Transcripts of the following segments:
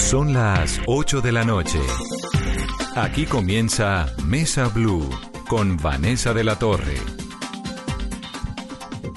Son las 8 de la noche. Aquí comienza Mesa Blue con Vanessa de la Torre.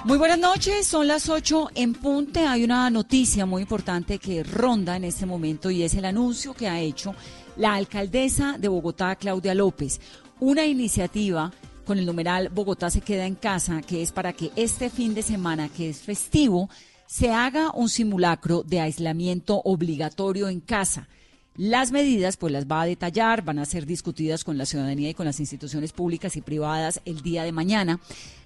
Muy buenas noches, son las 8 en punte. Hay una noticia muy importante que ronda en este momento y es el anuncio que ha hecho la alcaldesa de Bogotá, Claudia López. Una iniciativa con el numeral Bogotá se queda en casa, que es para que este fin de semana, que es festivo, se haga un simulacro de aislamiento obligatorio en casa. Las medidas, pues las va a detallar, van a ser discutidas con la ciudadanía y con las instituciones públicas y privadas el día de mañana.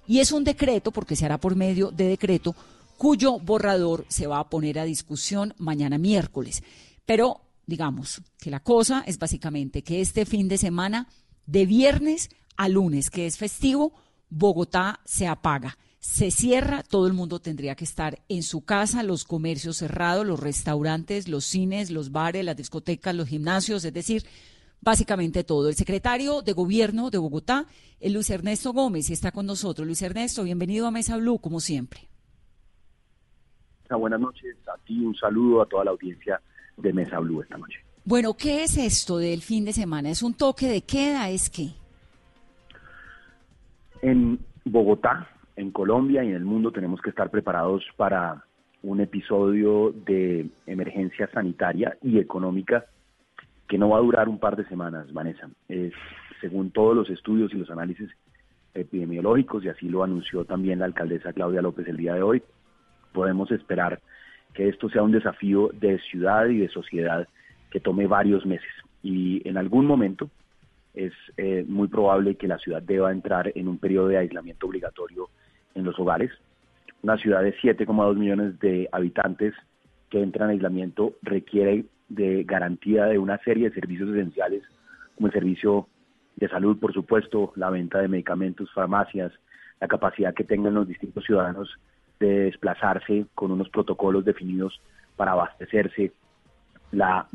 Y es un decreto, porque se hará por medio de decreto, cuyo borrador se va a poner a discusión mañana miércoles. Pero digamos que la cosa es básicamente que este fin de semana, de viernes a lunes, que es festivo, Bogotá se apaga se cierra, todo el mundo tendría que estar en su casa, los comercios cerrados, los restaurantes, los cines, los bares, las discotecas, los gimnasios, es decir, básicamente todo. El secretario de Gobierno de Bogotá, el Luis Ernesto Gómez, está con nosotros. Luis Ernesto, bienvenido a Mesa Blue, como siempre. Buenas noches, a ti un saludo a toda la audiencia de Mesa Blue esta noche. Bueno, ¿qué es esto del fin de semana? ¿Es un toque de queda? ¿Es qué? En Bogotá en Colombia y en el mundo tenemos que estar preparados para un episodio de emergencia sanitaria y económica que no va a durar un par de semanas, Vanessa. Es, según todos los estudios y los análisis epidemiológicos, y así lo anunció también la alcaldesa Claudia López el día de hoy, podemos esperar que esto sea un desafío de ciudad y de sociedad que tome varios meses. Y en algún momento es eh, muy probable que la ciudad deba entrar en un periodo de aislamiento obligatorio en los hogares. Una ciudad de 7,2 millones de habitantes que entra en aislamiento requiere de garantía de una serie de servicios esenciales, como el servicio de salud, por supuesto, la venta de medicamentos, farmacias, la capacidad que tengan los distintos ciudadanos de desplazarse con unos protocolos definidos para abastecerse, la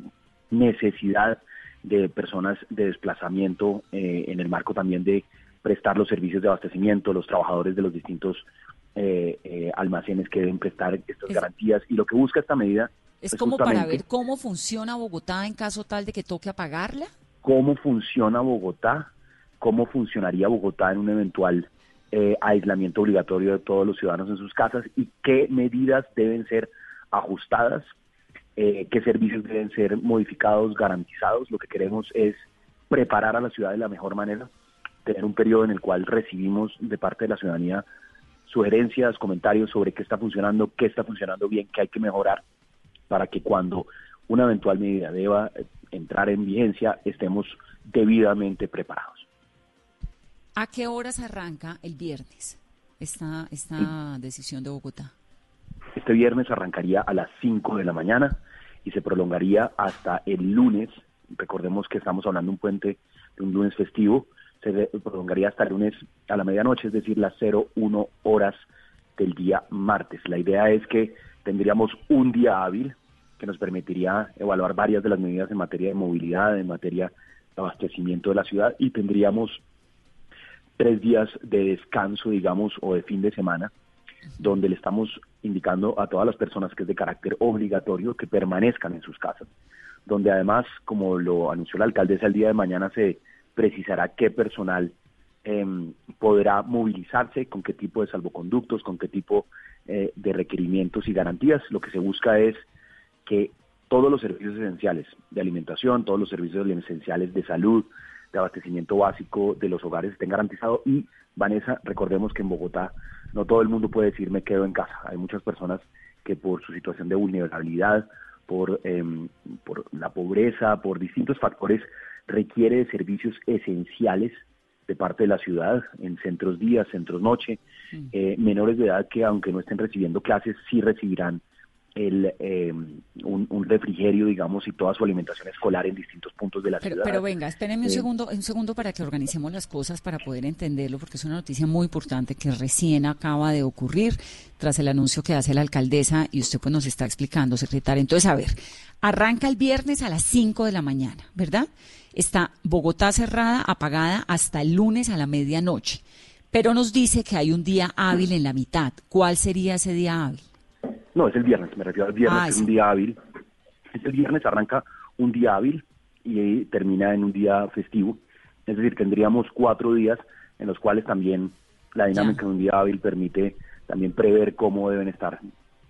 necesidad de personas de desplazamiento eh, en el marco también de prestar los servicios de abastecimiento, los trabajadores de los distintos eh, eh, almacenes que deben prestar estas garantías. Y lo que busca esta medida... Es, como para ver cómo funciona Bogotá en caso tal de que toque apagarla. Cómo funciona Bogotá, cómo funcionaría Bogotá en un eventual eh, aislamiento obligatorio de todos los ciudadanos en sus casas y qué medidas deben ser ajustadas, qué servicios deben ser modificados, garantizados. Lo que queremos es preparar a la ciudad de la mejor manera tener un periodo en el cual recibimos de parte de la ciudadanía sugerencias, comentarios sobre qué está funcionando, qué está funcionando bien, qué hay que mejorar, para que cuando una eventual medida deba eh, entrar en vigencia estemos debidamente preparados. ¿A qué horas arranca el viernes esta, esta decisión de Bogotá? Este viernes arrancaría a las 5 de la mañana y se prolongaría hasta el lunes. Recordemos que estamos hablando de un puente de un lunes festivo, se prolongaría hasta el lunes a la medianoche, es decir, las 01 horas del día martes. La idea es que tendríamos un día hábil que nos permitiría evaluar varias de las medidas en materia de movilidad, en materia de abastecimiento de la ciudad y tendríamos tres días de descanso, digamos, o de fin de semana, donde le estamos indicando a todas las personas que es de carácter obligatorio que permanezcan en sus casas, donde además, como lo anunció la alcaldesa el día de mañana, se precisará qué personal em, podrá movilizarse, con qué tipo de salvoconductos, con qué tipo eh, de requerimientos y garantías. Lo que se busca es que todos los servicios esenciales de alimentación, todos los servicios esenciales de salud, de abastecimiento básico de los hogares estén garantizados y Vanessa, recordemos que en Bogotá no todo el mundo puede decir me quedo en casa. Hay muchas personas que por su situación de vulnerabilidad, por, em, por la pobreza, por distintos factores requiere de servicios esenciales de parte de la ciudad, en centros día, centros noche, mm. eh, menores de edad que aunque no estén recibiendo clases, sí recibirán el, em, un, refrigerio, digamos, y toda su alimentación escolar en distintos puntos de la ciudad. Pero venga, espérenme un eh, segundo, un segundo para que organicemos las cosas para poder entenderlo, porque es una noticia muy importante que recién acaba de ocurrir tras el anuncio que hace la alcaldesa y usted pues nos está explicando, secretaria. Entonces, a ver, arranca el viernes a las 5 de la mañana, ¿verdad? Está Bogotá cerrada, apagada hasta el lunes a la medianoche. Pero nos dice que hay un día hábil en la mitad. ¿Cuál sería ese día hábil? No, es el viernes, me refiero al viernes, ah, es un día hábil. Este viernes arranca un día hábil y termina en un día festivo. Es decir, tendríamos cuatro días en los cuales también la dinámica de un día hábil permite también prever cómo deben estar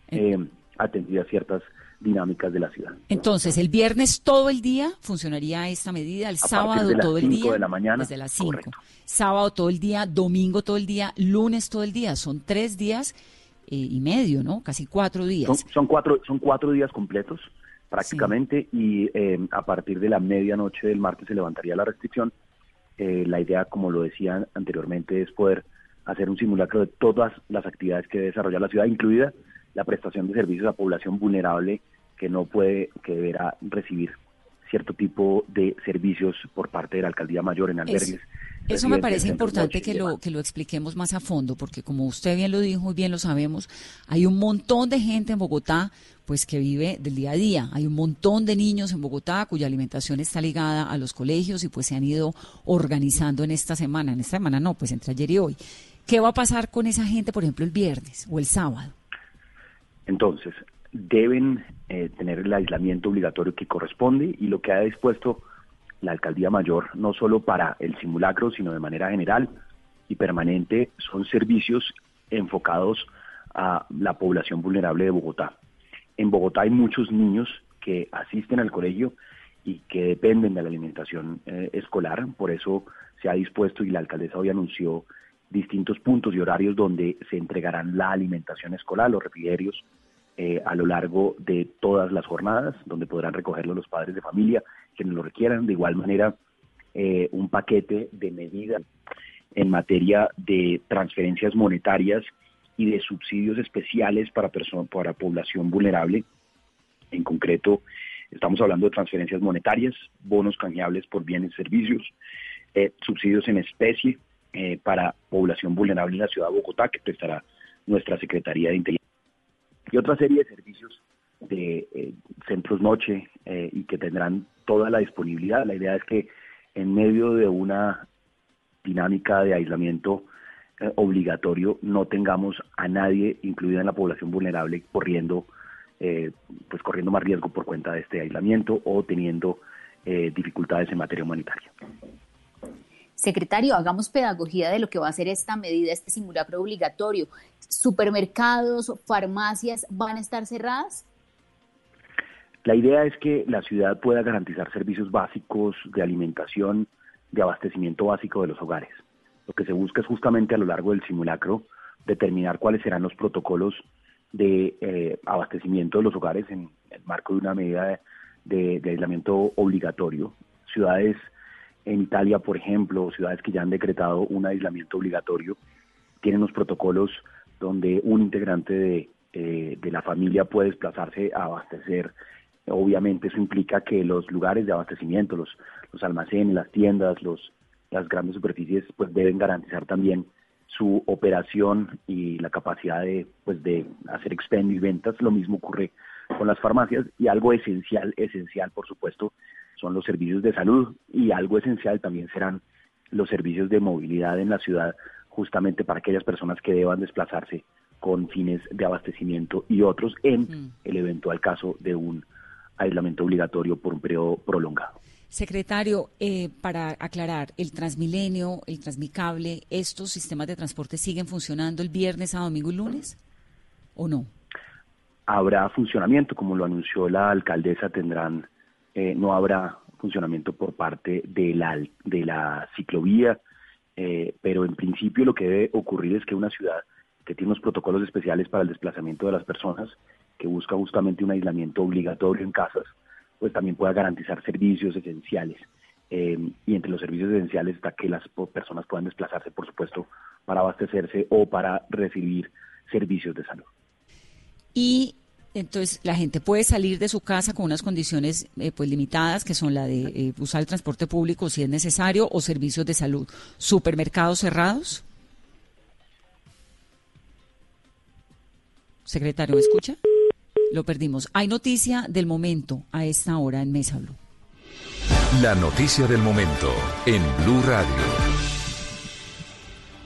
eh, atendidas ciertas dinámicas de la ciudad. Entonces, el viernes todo el día funcionaría esta medida, el sábado todo el día. de la mañana. Desde las 5. Sábado todo el día, domingo todo el día, lunes todo el día. Son tres días eh, y medio, ¿no? Casi cuatro días. Son, cuatro, son cuatro días completos prácticamente y eh, a partir de la medianoche del martes se levantaría la restricción. Eh, la idea, como lo decía anteriormente, es poder hacer un simulacro de todas las actividades que desarrolla la ciudad, incluida la prestación de servicios a población vulnerable que no puede, que deberá recibir cierto tipo de servicios por parte de la alcaldía mayor en albergues. Eso, me parece importante que lo, que lo expliquemos más a fondo, porque como usted bien lo dijo y bien lo sabemos, hay un montón de gente en Bogotá pues que vive del día a día. Hay un montón de niños en Bogotá cuya alimentación está ligada a los colegios y pues se han ido organizando en esta semana. En esta semana no, pues entre ayer y hoy. ¿Qué va a pasar con esa gente, por ejemplo, el viernes o el sábado? Entonces, deben eh, tener el aislamiento obligatorio que corresponde y lo que ha dispuesto la alcaldía mayor, no solo para el simulacro, sino de manera general y permanente, son servicios enfocados a la población vulnerable de Bogotá. En Bogotá hay muchos niños que asisten al colegio y que dependen de la alimentación eh, escolar, por eso se ha dispuesto y la alcaldesa hoy anunció distintos puntos y horarios donde se entregarán la alimentación escolar, los refrigerios, eh, a lo largo de todas las jornadas, donde podrán recogerlo los padres de familia, quienes lo requieran. De igual manera, eh, un paquete de medidas en materia de transferencias monetarias y de subsidios especiales para, para población vulnerable. En concreto, estamos hablando de transferencias monetarias, bonos canjeables por bienes y servicios, eh, subsidios en especie para población vulnerable en la ciudad de Bogotá, que prestará nuestra Secretaría de Interior y otra serie de servicios de eh, centros noche eh, y que tendrán toda la disponibilidad. La idea es que en medio de una dinámica de aislamiento eh, obligatorio no tengamos a nadie, incluida en la población vulnerable, corriendo pues corriendo más riesgo por cuenta de este aislamiento o teniendo dificultades en materia humanitaria. Secretario, hagamos pedagogía de lo que va a ser esta medida, este simulacro obligatorio. ¿Supermercados, farmacias van a estar cerradas? La idea es que la ciudad pueda garantizar servicios básicos de alimentación, de abastecimiento básico de los hogares. Lo que se busca es justamente a lo largo del simulacro determinar cuáles serán los protocolos de eh, abastecimiento de los hogares en el marco de una medida de aislamiento obligatorio. Ciudades en Italia, por ejemplo, ciudades que ya han decretado un aislamiento obligatorio, tienen los protocolos donde un integrante de, eh, de la familia puede desplazarse a abastecer. Obviamente eso implica que los lugares de abastecimiento, los, los almacenes, las tiendas, los, las grandes superficies, pues deben garantizar también su operación y la capacidad de, pues de hacer expendio y ventas. Lo mismo ocurre con las farmacias y algo esencial, esencial, por supuesto, son los servicios de salud y algo esencial también serán los servicios de movilidad en la ciudad, justamente para aquellas personas que deban desplazarse con fines de abastecimiento y otros en el eventual caso de un aislamiento obligatorio por un periodo prolongado. Secretario, eh, para aclarar, el Transmilenio, el Transmicable, ¿estos sistemas de transporte siguen funcionando el viernes, a domingo y lunes o no? Habrá funcionamiento, como lo anunció la alcaldesa, tendrán eh, no habrá funcionamiento por parte de la, de la ciclovía, eh, pero en principio lo que debe ocurrir es que una ciudad que tiene unos protocolos especiales para el desplazamiento de las personas, que busca justamente un aislamiento obligatorio en casas, pues también pueda garantizar servicios esenciales. Eh, y entre los servicios esenciales está que las personas puedan desplazarse, por supuesto, para abastecerse o para recibir servicios de salud. Y entonces, la gente puede salir de su casa con unas condiciones eh, pues limitadas, que son la de eh, usar el transporte público si es necesario o servicios de salud. ¿Supermercados cerrados? Secretario, ¿me escucha? Lo perdimos. Hay noticia del momento a esta hora en Mesa Blue. La noticia del momento en Blue Radio.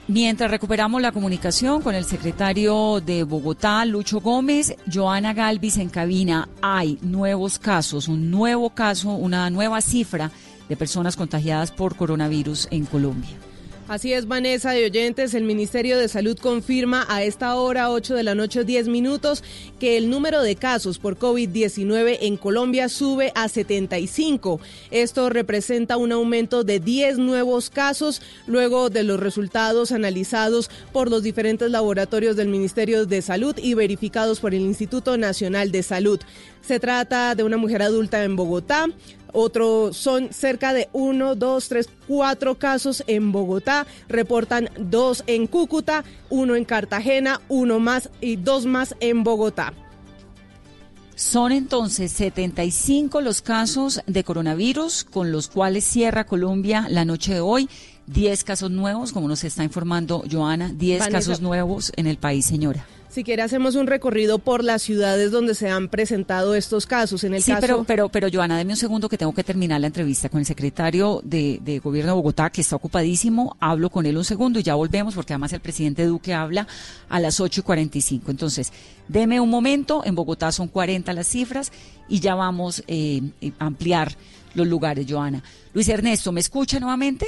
Mientras recuperamos la comunicación con el secretario de Bogotá, Lucho Gómez, Joana Galvis en cabina, hay nuevos casos, un nuevo caso, una nueva cifra de personas contagiadas por coronavirus en Colombia. Así es, Vanessa de Oyentes, el Ministerio de Salud confirma a esta hora, 8 de la noche, 10 minutos, que el número de casos por COVID-19 en Colombia sube a 75. Esto representa un aumento de 10 nuevos casos luego de los resultados analizados por los diferentes laboratorios del Ministerio de Salud y verificados por el Instituto Nacional de Salud. Se trata de una mujer adulta en Bogotá, otro son cerca de uno, dos, tres, cuatro casos en Bogotá. Reportan dos en Cúcuta, uno en Cartagena, uno más y dos más en Bogotá. Son entonces 75 los casos de coronavirus con los cuales cierra Colombia la noche de hoy. 10 casos nuevos, como nos está informando Joana, 10 casos nuevos en el país, señora. Si quiere hacemos un recorrido por las ciudades donde se han presentado estos casos. En el sí, pero, pero, pero Joana, deme un segundo que tengo que terminar la entrevista con el secretario de, Gobierno de Bogotá, que está ocupadísimo. Hablo con él un segundo y ya volvemos, porque además el presidente Duque habla a las 8 y 45. Entonces, deme un momento. En Bogotá son 40 las cifras y ya vamos eh, a ampliar los lugares, Joana. Luis Ernesto, ¿me escucha nuevamente?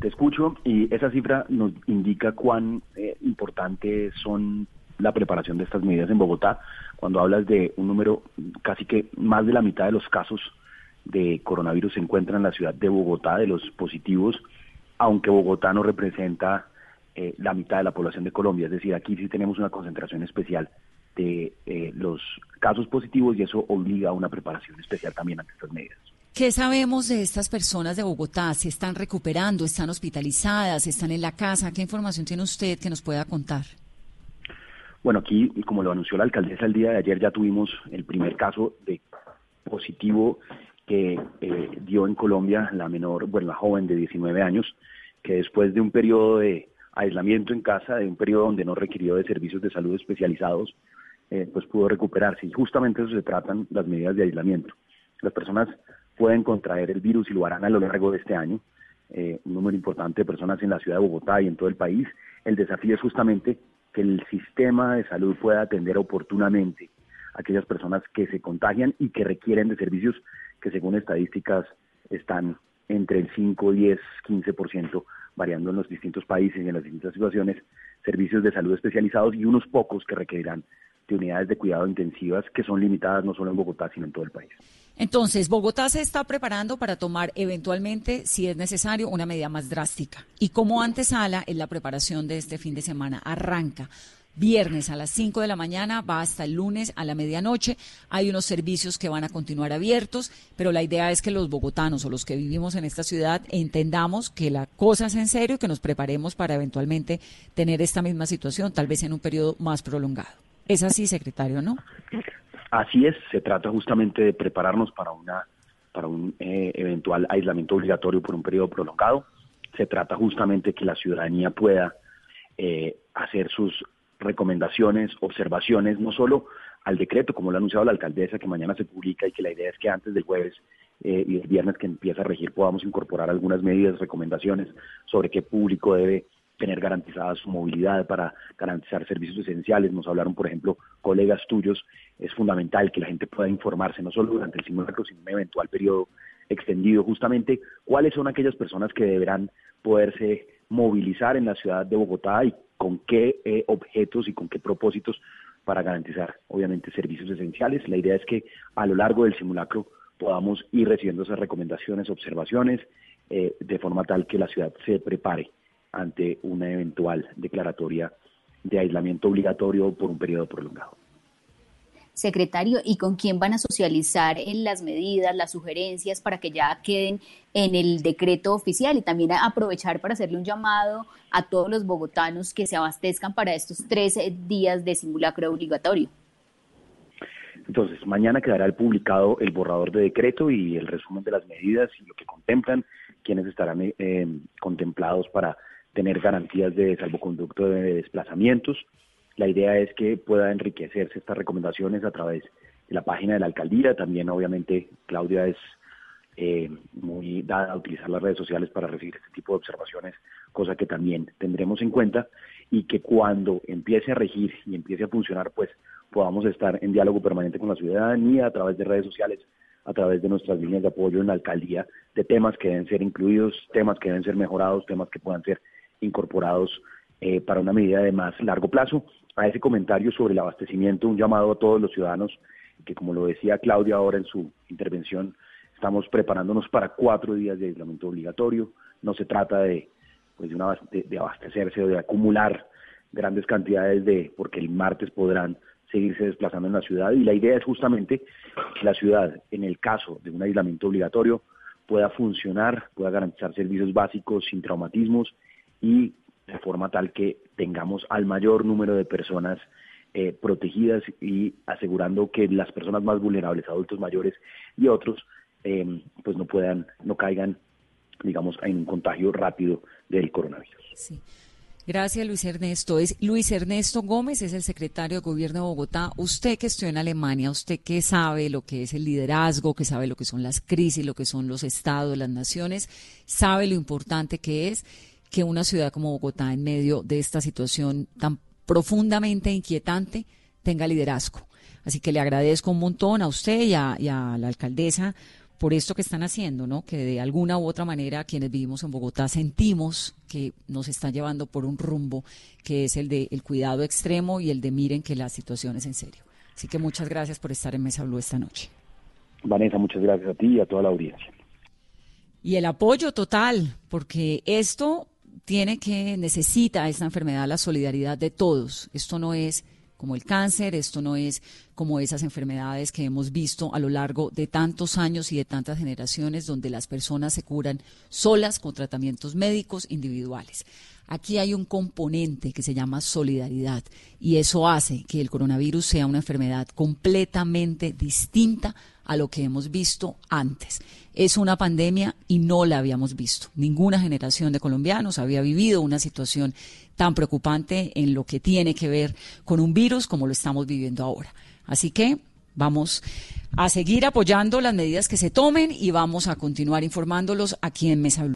Te escucho y esa cifra nos indica cuán eh, importante son la preparación de estas medidas en Bogotá. Cuando hablas de un número, casi que más de la mitad de los casos de coronavirus se encuentran en la ciudad de Bogotá, de los positivos, aunque Bogotá no representa eh, la mitad de la población de Colombia. Es decir, aquí sí tenemos una concentración especial de eh, los casos positivos y eso obliga a una preparación especial también ante estas medidas. ¿Qué sabemos de estas personas de Bogotá? ¿Si están recuperando, están hospitalizadas, están en la casa? ¿Qué información tiene usted que nos pueda contar? Bueno, aquí, como lo anunció la alcaldesa el día de ayer, ya tuvimos el primer caso de positivo que eh, dio en Colombia la menor, bueno, la joven de 19 años, que después de un periodo de aislamiento en casa, de un periodo donde no requirió de servicios de salud especializados, eh, pues pudo recuperarse. Y justamente eso se tratan las medidas de aislamiento. Las personas pueden contraer el virus y lo harán a lo largo de este año. Eh, un número importante de personas en la ciudad de Bogotá y en todo el país. El desafío es justamente que el sistema de salud pueda atender oportunamente a aquellas personas que se contagian y que requieren de servicios que según estadísticas están entre el 5, 10, 15%, variando en los distintos países y en las distintas situaciones, servicios de salud especializados y unos pocos que requerirán de unidades de cuidado intensivas que son limitadas no solo en Bogotá, sino en todo el país. Entonces, Bogotá se está preparando para tomar eventualmente, si es necesario, una medida más drástica. Y como antesala en la preparación de este fin de semana, arranca viernes a las 5 de la mañana, va hasta el lunes a la medianoche. Hay unos servicios que van a continuar abiertos, pero la idea es que los bogotanos o los que vivimos en esta ciudad entendamos que la cosa es en serio y que nos preparemos para eventualmente tener esta misma situación, tal vez en un periodo más prolongado. Es así, secretario, ¿no? Así es, se trata justamente de prepararnos para una para un eh, eventual aislamiento obligatorio por un periodo prolongado. Se trata justamente que la ciudadanía pueda eh, hacer sus recomendaciones, observaciones, no solo al decreto, como lo ha anunciado la alcaldesa, que mañana se publica y que la idea es que antes del jueves eh, y el viernes que empieza a regir podamos incorporar algunas medidas, recomendaciones sobre qué público debe tener garantizada su movilidad, para garantizar servicios esenciales. Nos hablaron, por ejemplo, colegas tuyos, es fundamental que la gente pueda informarse, no solo durante el simulacro, sino en un eventual periodo extendido, justamente cuáles son aquellas personas que deberán poderse movilizar en la ciudad de Bogotá y con qué eh, objetos y con qué propósitos para garantizar, obviamente, servicios esenciales. La idea es que a lo largo del simulacro podamos ir recibiendo esas recomendaciones, observaciones, eh, de forma tal que la ciudad se prepare ante una eventual declaratoria de aislamiento obligatorio por un periodo prolongado. Secretario, ¿y con quién van a socializar en las medidas, las sugerencias para que ya queden en el decreto oficial y también aprovechar para hacerle un llamado a todos los bogotanos que se abastezcan para estos tres días de simulacro obligatorio? Entonces, mañana quedará publicado el borrador de decreto y el resumen de las medidas y lo que contemplan, quienes estarán eh, contemplados para tener garantías de salvoconducto de desplazamientos. La idea es que pueda enriquecerse estas recomendaciones a través de la página de la alcaldía. También, obviamente, Claudia es eh, muy dada a utilizar las redes sociales para recibir este tipo de observaciones, cosa que también tendremos en cuenta y que cuando empiece a regir y empiece a funcionar, pues podamos estar en diálogo permanente con la ciudadanía a través de redes sociales, a través de nuestras líneas de apoyo en la alcaldía, de temas que deben ser incluidos, temas que deben ser mejorados, temas que puedan ser incorporados eh, para una medida de más largo plazo. A ese comentario sobre el abastecimiento, un llamado a todos los ciudadanos, que como lo decía Claudia ahora en su intervención, estamos preparándonos para cuatro días de aislamiento obligatorio. No se trata de, pues, de, de abastecerse o de acumular grandes cantidades de, porque el martes podrán seguirse desplazando en la ciudad y la idea es justamente que la ciudad, en el caso de un aislamiento obligatorio, pueda funcionar, pueda garantizar servicios básicos sin traumatismos y de forma tal que tengamos al mayor número de personas eh, protegidas y asegurando que las personas más vulnerables, adultos mayores y otros, eh, pues no puedan, no caigan, digamos, en un contagio rápido del coronavirus. Sí. Gracias, Luis Ernesto. Es Luis Ernesto Gómez, es el secretario de Gobierno de Bogotá. Usted que estudió en Alemania, usted que sabe lo que es el liderazgo, que sabe lo que son las crisis, lo que son los estados, las naciones, sabe lo importante que es que una ciudad como Bogotá, en medio de esta situación tan profundamente inquietante, tenga liderazgo. Así que le agradezco un montón a usted y a, y a la alcaldesa por esto que están haciendo, ¿no? Que de alguna u otra manera quienes vivimos en Bogotá sentimos que nos están llevando por un rumbo que es el de el cuidado extremo y el de miren que la situación es en serio. Así que muchas gracias por estar en Mesa Blue esta noche. Vanessa, muchas gracias a ti y a toda la audiencia. Y el apoyo total, porque esto tiene que, necesita esta enfermedad la solidaridad de todos. Esto no es como el cáncer, esto no es como esas enfermedades que hemos visto a lo largo de tantos años y de tantas generaciones donde las personas se curan solas con tratamientos médicos individuales. Aquí hay un componente que se llama solidaridad y eso hace que el coronavirus sea una enfermedad completamente distinta a lo que hemos visto antes. Es una pandemia y no la habíamos visto. Ninguna generación de colombianos había vivido una situación tan preocupante en lo que tiene que ver con un virus como lo estamos viviendo ahora. Así que vamos a seguir apoyando las medidas que se tomen y vamos a continuar informándolos aquí en Mesa Blue.